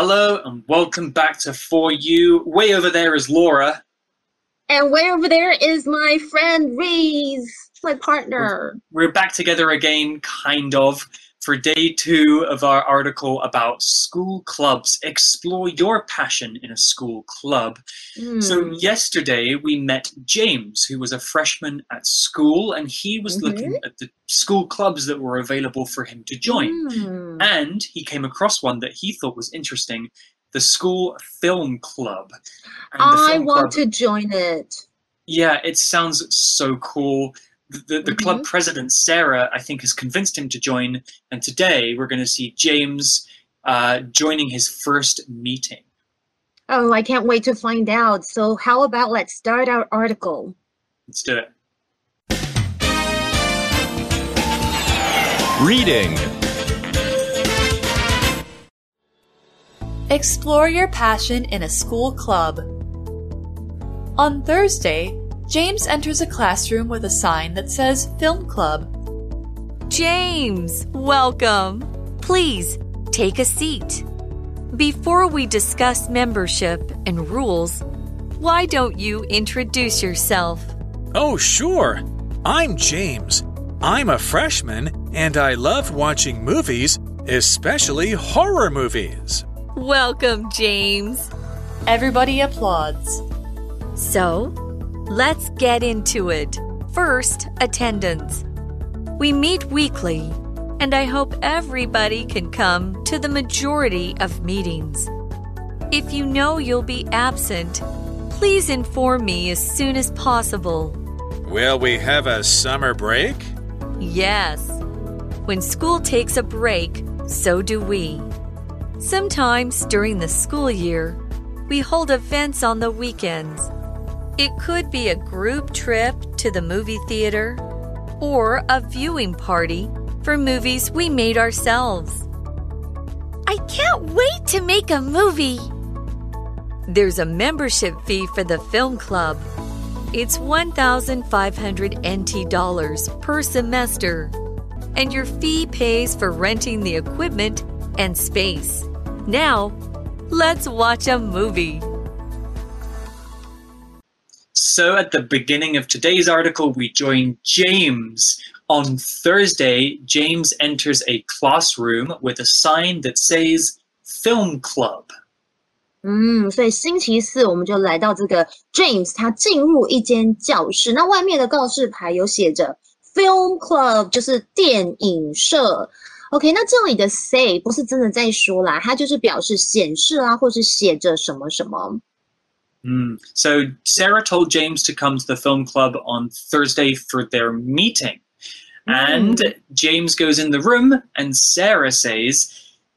Hello and welcome back to For You. Way over there is Laura. And way over there is my friend Reese, my partner. We're, we're back together again, kind of, for day two of our article about school clubs. Explore your passion in a school club. Mm. So, yesterday we met James, who was a freshman at school, and he was Mhm. looking at the school clubs that were available for him to join. Mm. And he came across one that he thought was interesting the school film club. And I film want club- to join it. Yeah, it sounds so cool. The, the, the club president, Sarah, I think, has convinced him to join. And today we're going to see James uh, joining his first meeting. Oh, I can't wait to find out. So, how about let's start our article? Let's do it. Reading. Explore your passion in a school club. On Thursday, James enters a classroom with a sign that says Film Club. James, welcome. Please take a seat. Before we discuss membership and rules, why don't you introduce yourself? Oh, sure. I'm James. I'm a freshman and I love watching movies, especially horror movies. Welcome, James. Everybody applauds. So, let's get into it. First, attendance. We meet weekly, and I hope everybody can come to the majority of meetings. If you know you'll be absent, please inform me as soon as possible. Will we have a summer break? Yes. When school takes a break, so do we. Sometimes during the school year, we hold events on the weekends. It could be a group trip to the movie theater or a viewing party for movies we made ourselves. I can't wait to make a movie. There's a membership fee for the film club. It's 1,500 NT dollars per semester, and your fee pays for renting the equipment and space. Now, let's watch a movie So, at the beginning of today's article, we join James. On Thursday, James enters a classroom with a sign that says Film Club. 嗯，所以星期四我们就来到这个 James，他进入一间教室，那外面的告示牌有写着 Film Club，就是电影社。OK，那这里的 say 不是真的在说啦，它就是表示显示啊，或是写着什么什么。 Mm. So, Sarah told James to come to the film club on Thursday for their meeting. And James goes in the room, and Sarah says,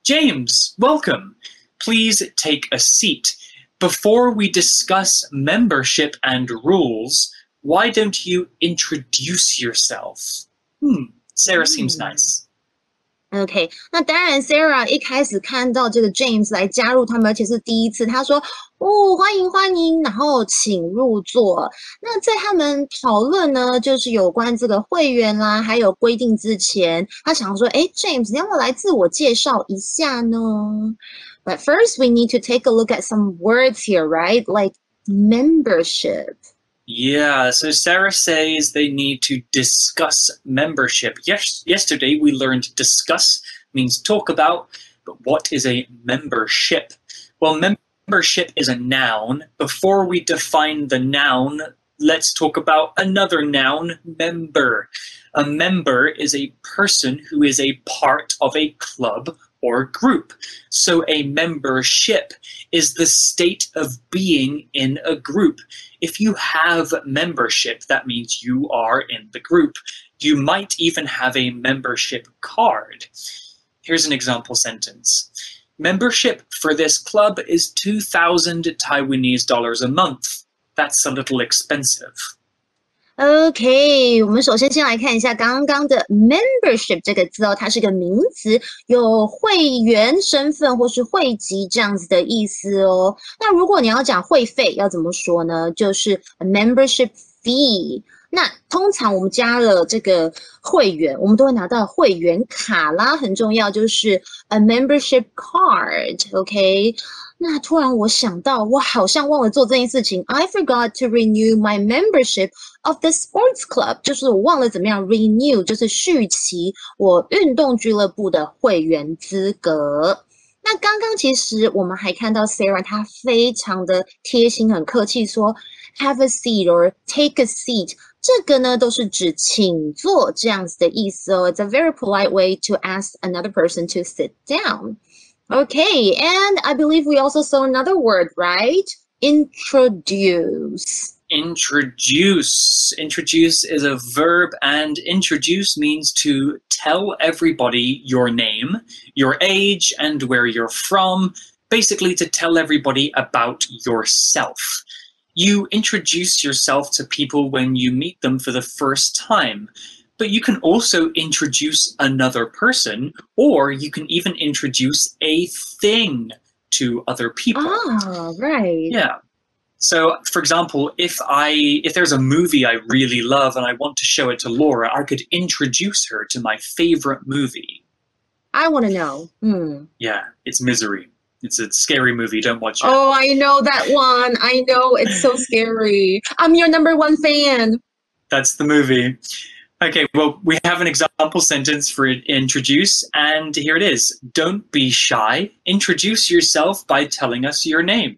James, welcome. Please take a seat. Before we discuss membership and rules, why don't you introduce yourself? Hmm, Sarah seems Hmm. nice. OK，那当然，Sarah 一开始看到这个 James 来加入他们，而且是第一次，他说：“哦，欢迎欢迎，然后请入座。”那在他们讨论呢，就是有关这个会员啦，还有规定之前，他想说：“哎，James，你要不要来自我介绍一下呢？”But first, we need to take a look at some words here, right? Like membership. Yeah, so Sarah says they need to discuss membership. Yes, yesterday we learned discuss means talk about, but what is a membership? Well, membership is a noun. Before we define the noun, let's talk about another noun, member. A member is a person who is a part of a club or group. So a membership is the state of being in a group. If you have membership, that means you are in the group. You might even have a membership card. Here's an example sentence. Membership for this club is 2,000 Taiwanese dollars a month. That's a little expensive. OK，我们首先先来看一下刚刚的 membership 这个字哦，它是个名词，有会员身份或是会籍这样子的意思哦。那如果你要讲会费，要怎么说呢？就是 membership fee。那通常我们加了这个会员，我们都会拿到会员卡啦，很重要，就是 a membership card。OK，那突然我想到，我好像忘了做这件事情，I forgot to renew my membership of the sports club，就是我忘了怎么样 renew，就是续期我运动俱乐部的会员资格。那刚刚其实我们还看到 Sarah，她非常的贴心，很客气说 have a seat or take a seat。这个呢都是指请坐这样子的意思哦。It's a very polite way to ask another person to sit down. Okay, and I believe we also saw another word, right? Introduce. Introduce. Introduce is a verb, and introduce means to tell everybody your name, your age, and where you're from. Basically, to tell everybody about yourself. You introduce yourself to people when you meet them for the first time. But you can also introduce another person, or you can even introduce a thing to other people. Ah, right. Yeah. So, for example, if I if there's a movie I really love and I want to show it to Laura, I could introduce her to my favorite movie. I want to know. Hmm. Yeah, it's Misery. It's a scary movie. Don't watch it. Oh, I know that one. I know it's so scary. I'm your number one fan. That's the movie. Okay, well, we have an example sentence for introduce, and here it is. Don't be shy. Introduce yourself by telling us your name.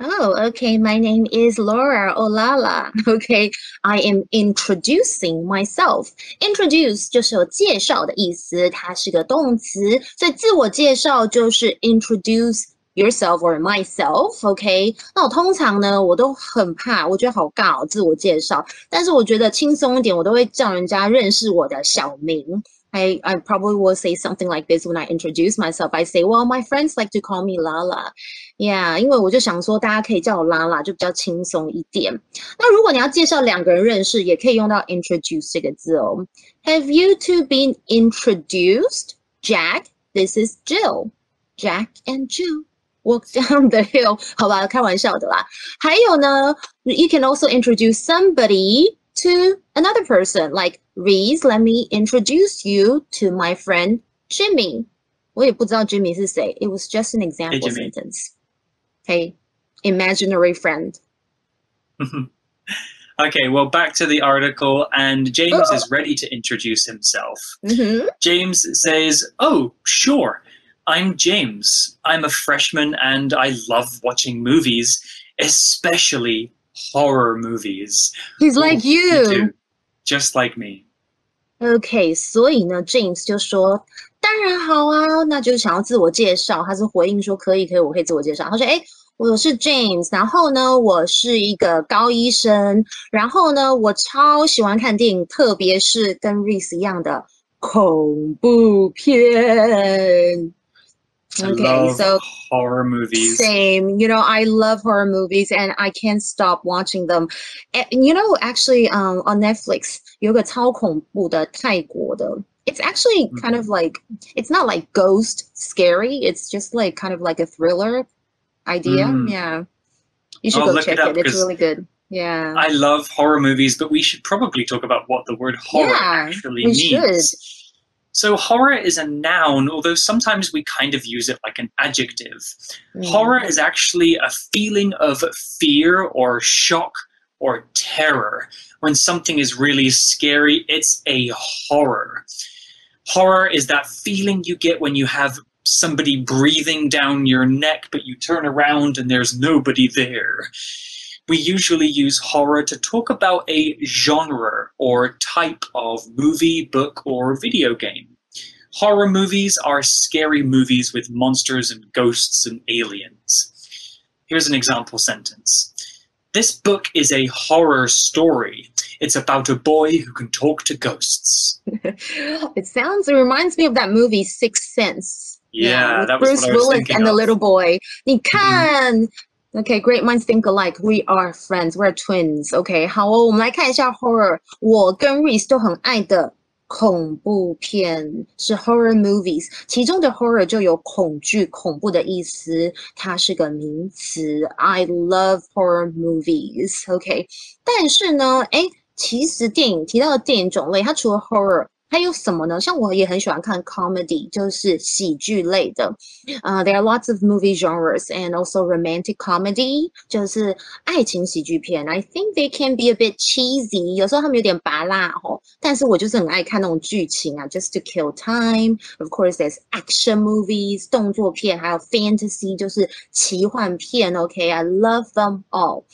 Oh, okay. My name is Laura Olala. Okay, I am introducing myself. Introduce 就是有介绍的意思，它是个动词，所以自我介绍就是 introduce yourself or myself. OK，那我通常呢，我都很怕，我觉得好尬哦，自我介绍。但是我觉得轻松一点，我都会叫人家认识我的小名。I, I probably will say something like this when I introduce myself. I say, well, my friends like to call me Lala. Yeah，因为我就想说，大家可以叫我拉拉，就比较轻松一点。那如果你要介绍两个人认识，也可以用到 introduce 这个字哦。Have you two been introduced? Jack, this is Jill. Jack and Jill walk down the hill. 好吧，开玩笑的啦。还有呢，you can also introduce somebody to another person, like Reese. Let me introduce you to my friend Jimmy. 我也不知道 Jimmy 是谁。It was just an example Hey, Jimmy. sentence. Okay, imaginary friend. Okay, well, back to the article, and James is ready to introduce himself. Mhm. James says, Oh, sure. I'm James. I'm a freshman and I love watching movies, especially horror movies. He's like Me you. too. Just like me. OK，所以呢，James 就说：“当然好啊，那就是想要自我介绍。”他是回应说：“可以，可以，我可以自我介绍。”他说：“哎，我是 James，然后呢，我是一个高医生，然后呢，我超喜欢看电影，特别是跟 Reese 一样的恐怖片。” I Okay, love so horror movies. Same. You know, I love horror movies and I can't stop watching them. And you know, actually, um, on Netflix 有个超恐怖的泰国的. It's actually kind of like it's not like ghost scary. It's just like kind of like a thriller idea. Mm. Yeah, you should I'll go look check it up it. It's 'cause really good. Yeah. I love horror movies, but we should probably talk about what the word horror Yeah, actually we means. should. So, horror is a noun, although sometimes we kind of use it like an adjective. Mm. Horror is actually a feeling of fear or shock or terror. When something is really scary, it's a horror. Horror is that feeling you get when you have somebody breathing down your neck, but you turn around and there's nobody there. We usually use horror to talk about a genre or type of movie, book, or video game. Horror movies are scary movies with monsters and ghosts and aliens. Here's an example sentence This book is a horror story. It's about a boy who can talk to ghosts. it sounds. It reminds me of that movie Sixth Sense. Yeah, with that was Bruce what I was Willis and the little boy. 你看 Okay, great minds think alike. We are friends. We are twins. Okay, 好哦，我们来看一下 horror。我跟 Reese 都很爱的恐怖片是 horror movies，其中的 horror 就有恐惧、恐怖的意思，它是个名词。I love horror movies. OK，但是呢，哎。其实电影提到的电影种类，它除了 horror。还有什么呢？像我也很喜欢看 comedy，就是喜剧类的。呃、uh,，there are lots of movie genres and also romantic comedy，就是爱情喜剧片。I think they can be a bit cheesy，有时候他们有点拔辣哦。但是我就是很爱看那种剧情啊，just to kill time。Of course, there's action movies，动作片，还有 fantasy，就是奇幻片。OK，I、okay? love them all。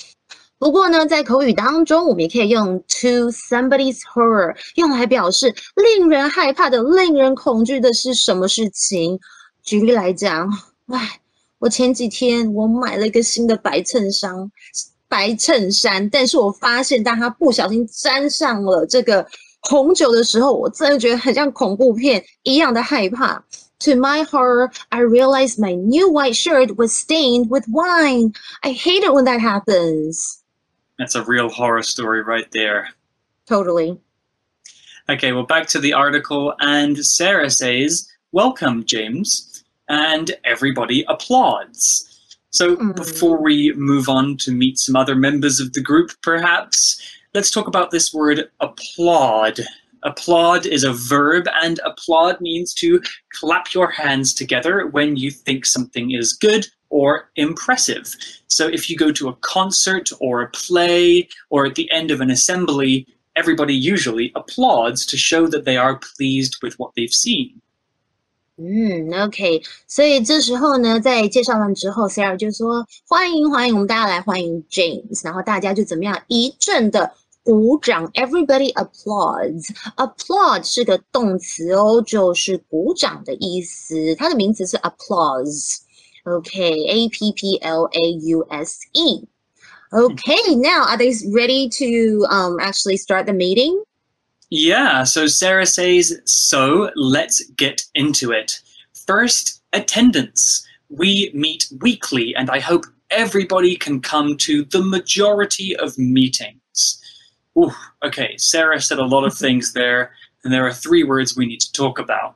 不过呢，在口语当中，我们也可以用 to somebody's horror 用来表示令人害怕的、令人恐惧的是什么事情。举例来讲，哎，我前几天我买了一个新的白衬衫，白衬衫，但是我发现当它不小心沾上了这个红酒的时候，我真的觉得很像恐怖片一样的害怕。To my horror, I realized my new white shirt was stained with wine. I hate it when that happens. That's a real horror story right there. Totally. Okay, well, back to the article, and Sarah says, Welcome, James. And everybody applauds. So, mm. before we move on to meet some other members of the group, perhaps, let's talk about this word applaud. Applaud is a verb, and applaud means to clap your hands together when you think something is good or impressive. So if you go to a concert or a play or at the end of an assembly, everybody usually applauds to show that they are pleased with what they've seen. 嗯，OK，所以这时候呢，在介绍完之后，Sarah 就说：“欢迎，欢迎，我们大家来欢迎 James。”然后大家就怎么样一阵的鼓掌，Everybody applauds。Applaud 是个动词哦，就是鼓掌的意思。它的名词是 applause。 Okay, A P P L A U S E. Okay, now are they ready to um, actually start the meeting? Yeah, so Sarah says, so let's get into it. First, attendance. We meet weekly, and I hope everybody can come to the majority of meetings. Ooh, okay, Sarah said a lot of things there, and there are three words we need to talk about.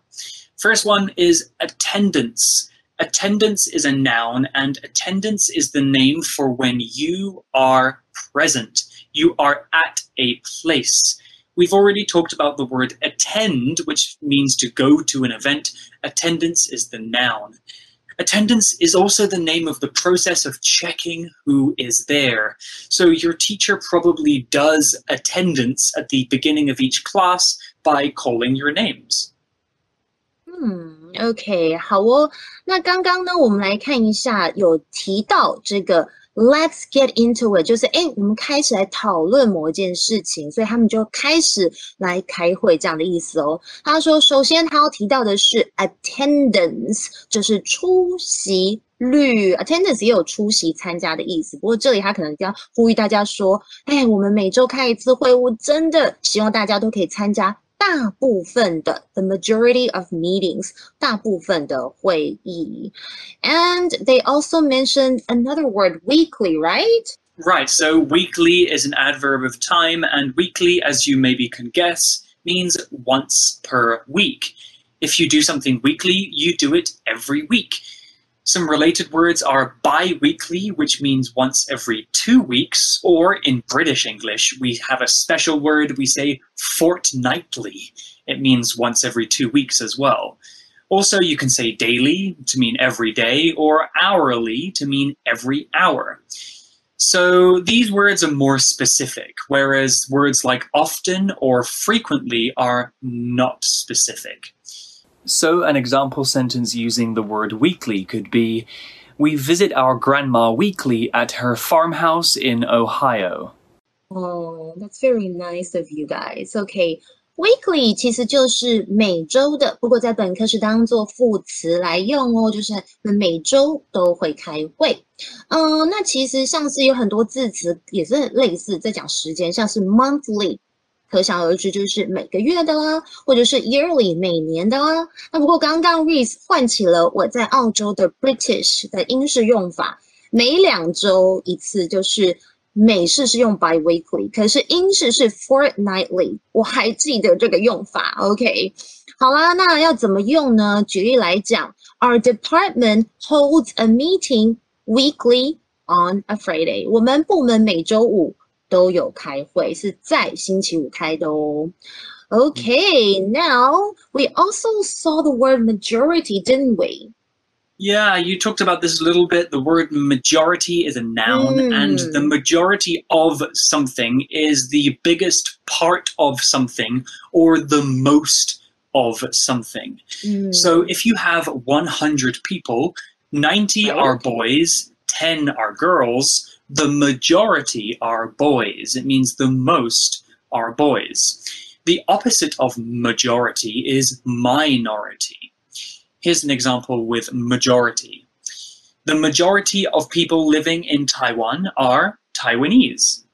First one is attendance. Attendance is a noun, and attendance is the name for when you are present. You are at a place. We've already talked about the word attend, which means to go to an event. Attendance is the noun. Attendance is also the name of the process of checking who is there. So your teacher probably does attendance at the beginning of each class by calling your names. 嗯，OK，好哦。那刚刚呢，我们来看一下，有提到这个 Let's get into it，就是哎，我们开始来讨论某一件事情，所以他们就开始来开会这样的意思哦。他说，首先他要提到的是 attendance，就是出席率，attendance 也有出席、参加的意思。不过这里他可能要呼吁大家说，哎，我们每周开一次会，我真的希望大家都可以参加。大部分的 the majority of meetings 大部分的会议，and they also mentioned another word weekly, right? Right. So weekly is an adverb of time, and weekly, as you maybe can guess, means once per week. If you do something weekly, you do it every week. Some related words are bi weekly, which means once every two weeks, or in British English, we have a special word we say fortnightly. It means once every two weeks as well. Also, you can say daily to mean every day, or hourly to mean every hour. So these words are more specific, whereas words like often or frequently are not specific. So, an example sentence using the word weekly could be We visit our grandma weekly at her farmhouse in Ohio. Oh, that's very nice of you guys. Okay. Weekly 其实就是每周的，不过在本课是当做副词来用哦，就是每周都会开会。嗯，那其实像是有很多字词也是类似在讲时间，像是 monthly 可想而知，就是每个月的啦，或者是 yearly 每年的啦。那不过刚刚 Reese 唤起了我在澳洲的 British 的英式用法，每两周一次，就是美式是用 bi-weekly，可是英式是 fortnightly。我还记得这个用法。OK，好啦，那要怎么用呢？举例来讲，Our department holds a meeting weekly on a Friday。我们部门每周五。都有开会，是在星期五开的哦。Okay, now we also saw the word majority, didn't we? Yeah, you talked about this a little bit. The word majority is a noun, and the majority of something is the biggest part of something or the most of something. So if you have 100 people, 90 are boys, 10 are girls, the majority are boys. It means the most are boys. The opposite of majority is minority. Here's an example with majority. The majority of people living in Taiwan are Taiwanese.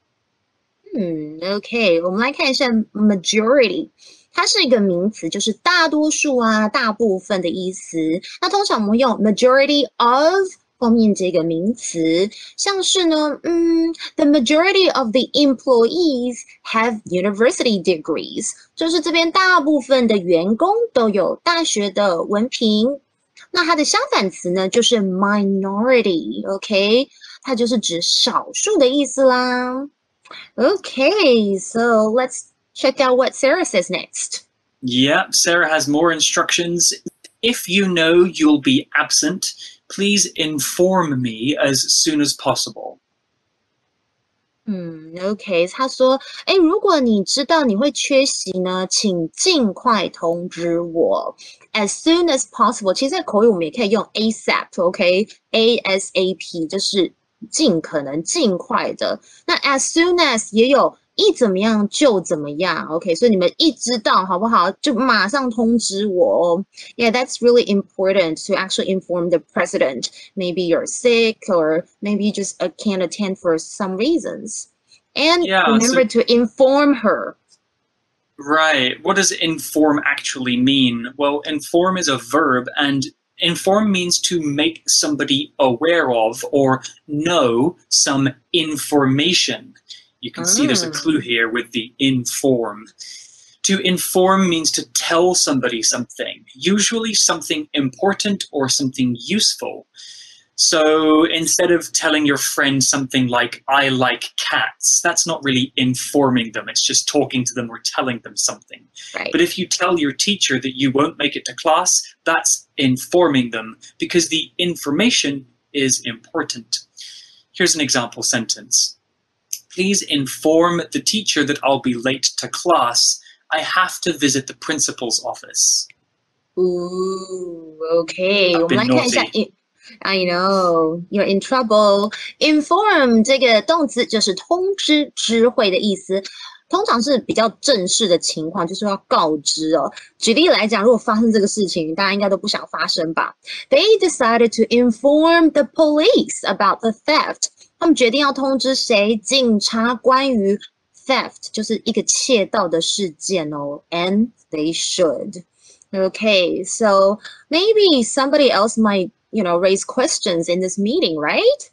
嗯，OK，我们来看一下 majority，它是一个名词，就是大多数啊、大部分的意思。那通常我们会用 majority of 后面这个名词，像是呢，嗯，the majority of the employees have university degrees，就是这边大部分的员工都有大学的文凭。那它的相反词呢，就是 minority，OK，、它就是指少数的意思啦。Okay, so let's check out what Sarah says next. Yeah, Sarah has more instructions. If you know you'll be absent, please inform me as soon as possible. 嗯，OK，他说，哎，如果你知道你会缺席呢，请尽快通知我，as soon as possible。其实，在口语我们也可以用 ASAP，OK，ASAP 就是尽可能、尽快的。那 as soon as 也有 一怎么样就怎么样，OK，所以你们一知道好不好，就马上通知我哦。Yeah, that's really important to actually inform the president. Maybe you're sick, or maybe you just uh, can't attend for some reasons. And Yeah, remember to inform her. Right. What does inform actually mean? Well, inform is a verb, and inform means to make somebody aware of or know some information. You can see there's a Ah. clue here with the inform. To inform means to tell somebody something, usually something important or something useful. So instead of telling your friend something like, I like cats, that's not really informing them. It's just talking to them or telling them something. Right. But if you tell your teacher that you won't make it to class, that's informing them because the information is important. Here's an example sentence Please inform the teacher that I'll be late to class. I have to visit the principal's office. Ooh, okay. I've 我们 been 来看一下 naughty. I know you're in trouble. Inform 这个动词就是通知、知会的意思，通常是比较正式的情况，就是要告知哦。举例来讲，如果发生这个事情，大家应该都不想发生吧？They decided to inform the police about the theft. 他们决定要通知谁？警察关于 theft 就是一个窃盗的事件哦。And they should. Okay, so maybe somebody else might, you know, raise questions in this meeting, right?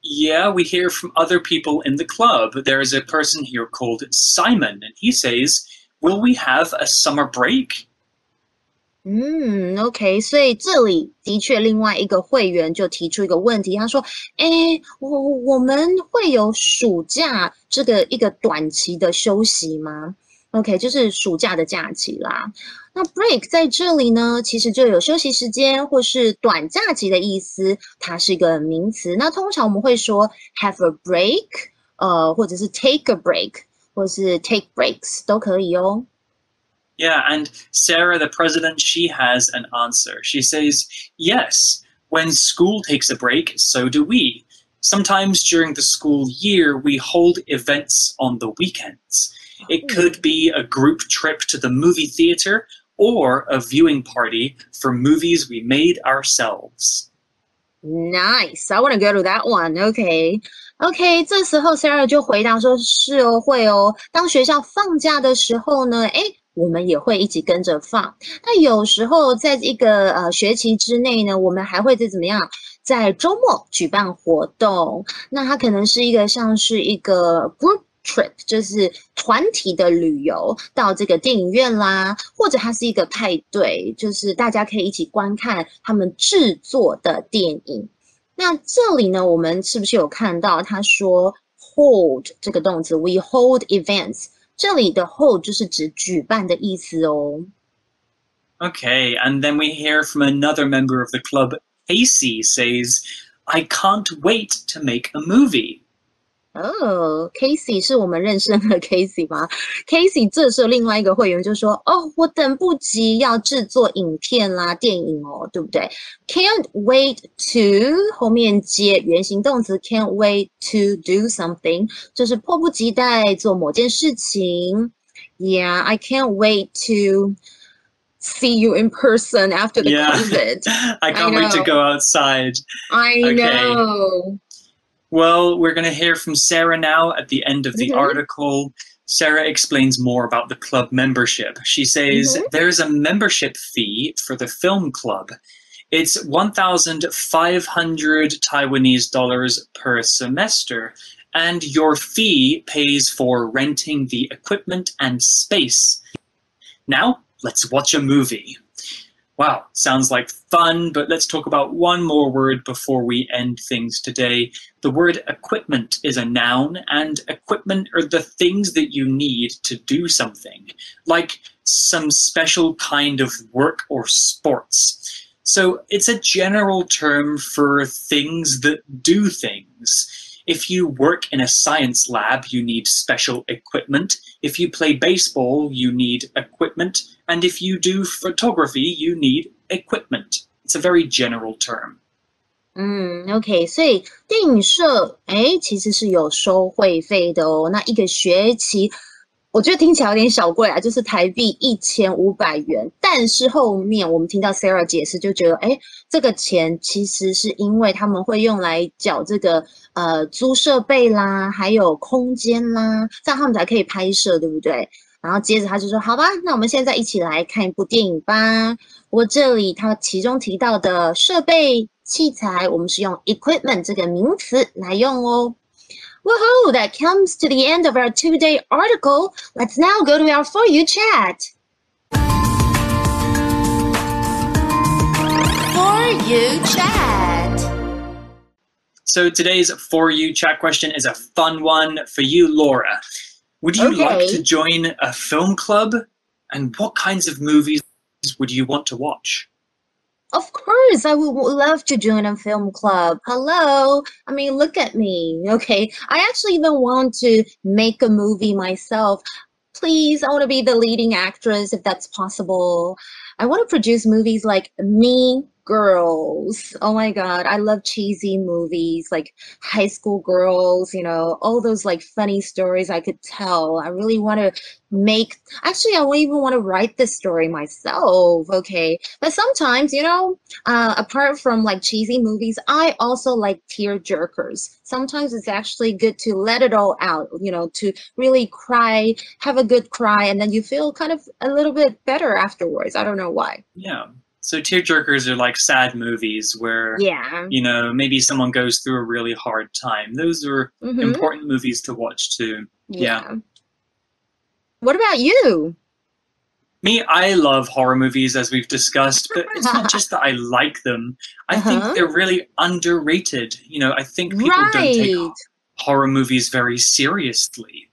Yeah, we hear from other people in the club. There is a person here called Simon, and he says, Will we have a summer break? 嗯，OK，所以这里的确另外一个会员就提出一个问题，他说：“哎，我我们会有暑假这个一个短期的休息吗？”OK，就是暑假的假期啦。那 break 在这里呢，其实就有休息时间或是短假期的意思，它是一个名词。那通常我们会说 have a break，呃，或者是 take a break，或是 take breaks 都可以哦。Yeah, and Sarah, the president, she has an answer. She says, Yes, when school takes a break, so do we. Sometimes during the school year, we hold events on the weekends. It could be a group trip to the movie theater or a viewing party for movies we made ourselves. Nice. I want to go to that one. OK. OK，这时候 Sarah 就回答说：“是哦，会哦。当学校放假的时候呢，诶， 我们也会一起跟着放。那有时候在一个呃学期之内呢，我们还会在怎么样，在周末举办活动。那它可能是一个像是一个 group trip，就是团体的旅游到这个电影院啦，或者它是一个派对，就是大家可以一起观看他们制作的电影。那这里呢，我们是不是有看到他说 hold 这个动词，we hold events。这里的 hold 就是指举办的意思哦。 Okay, and then we hear from another member of the club. Casey says, I can't wait to make a movie. 哦，Casey 是我们认识的 Casey 吗？Casey 这时候另外一个会员就说：“哦，我等不及要制作影片啦、电影哦，对不对？Can't wait to 后面接原形动词 can't wait to do something，就是迫不及待做某件事情。Yeah, I can't wait to see you in person after the Yeah. COVID. I can't wait to go outside. I Okay. know. Well, we're going to hear from Sarah now at the end of the Mhm. article. Sarah explains more about the club membership. She says Mhm. there's a membership fee for the film club. It's 1,500 Taiwanese dollars per semester, and your fee pays for renting the equipment and space. Now, let's watch a movie. Wow, sounds like fun, but let's talk about one more word before we end things today. The word equipment is a noun, and equipment are the things that you need to do something, like some special kind of work or sports. So it's a general term for things that do things. If you work in a science lab, you need special equipment. If you play baseball, you need equipment. And if you do photography, you need equipment. It's a very general term. 嗯，OK，所以电影社哎，其实是有收会费的哦。那一个学期， 我觉得听起来有点小贵啊，就是台币一千五百元。但是后面我们听到 Sarah 解释，就觉得哎，这个钱其实是因为他们会用来缴这个呃租设备啦，还有空间啦，这样他们才可以拍摄，对不对？然后接着他就说：“好吧，那我们现在一起来看一部电影吧。”我这里它其中提到的设备器材，我们是用 equipment 这个名词来用哦。Woohoo! That comes to the end of our two-day article. Let's now go to our For You chat. For You chat. So today's For You chat question is a fun one for you, Laura. Would you like to join a film club? And what kinds of movies would you want to watch? Of course, I would love to join a film club. Hello. I mean, look at me. Okay. I actually even want to make a movie myself. Please, I want to be the leading actress if that's possible. I want to produce movies like Mean Girls. Oh my God. I love cheesy movies like High School Girls, you know, all those like funny stories I could tell. I really want to make, actually, I won't even want to write this story myself. Okay. But sometimes, you know, uh, apart from like cheesy movies, I also like tear jerkers. Sometimes it's actually good to let it all out, you know, to really cry, have a good cry, and then you feel kind of a little bit better afterwards. I don't know why. Yeah. So tearjerkers are like sad movies where Yeah. you know maybe someone goes through a really hard time. Those are Mhm. important movies to watch too. yeah. What about you? Me, I love horror movies as we've discussed, but it's not just that I like them. I Uh-huh. think they're really underrated. You know, I think people don't take horror movies very seriously.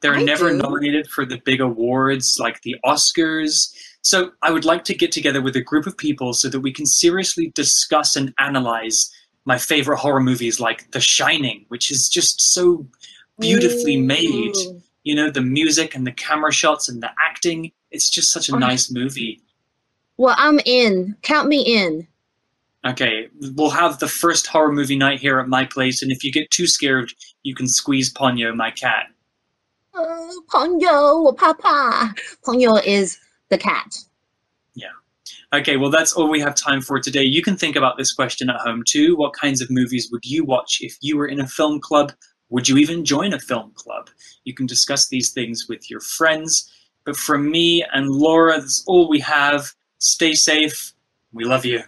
They're I never do. nominated for the big awards like the Oscars. So I would like to get together with a group of people so that we can seriously discuss and analyze my favorite horror movies like The Shining, which is just so beautifully made. You know, the music and the camera shots and the acting. It's just such a oh. nice movie. Well, I'm in. Count me in. Okay, we'll have the first horror movie night here at my place, and if you get too scared, you can squeeze Ponyo, my cat. Uh, Ponyo, Papa. Ponyo is the cat. Yeah. Okay, well, that's all we have time for today. You can think about this question at home too. What kinds of movies would you watch if you were in a film club? Would you even join a film club? You can discuss these things with your friends. But from me and Laura, that's all we have. Stay safe. We love you.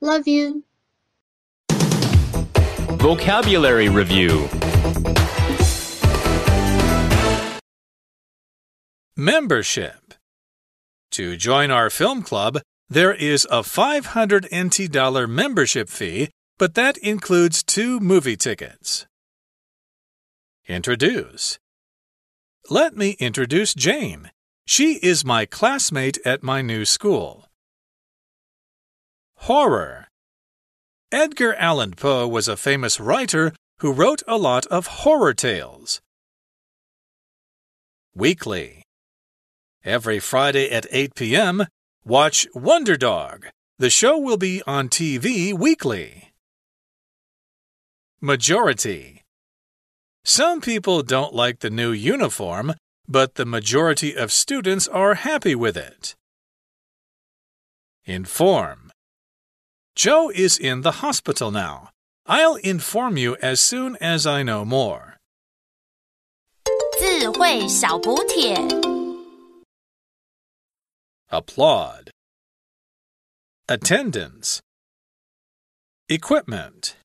Love you. Vocabulary Review Membership. To join our film club, there is a 500 NT dollar membership fee, but that includes two movie tickets. Introduce. Let me introduce Jane. She is my classmate at my new school. Horror. Edgar Allan Poe was a famous writer who wrote a lot of horror tales. Weekly. Every Friday at 8 p.m., watch Wonder Dog. The show will be on TV weekly. Majority. Some people don't like the new uniform, but the majority of students are happy with it. Inform. Joe is in the hospital now. I'll inform you as soon as I know more. 智慧小补帖。 Applaud. Attendance. Equipment.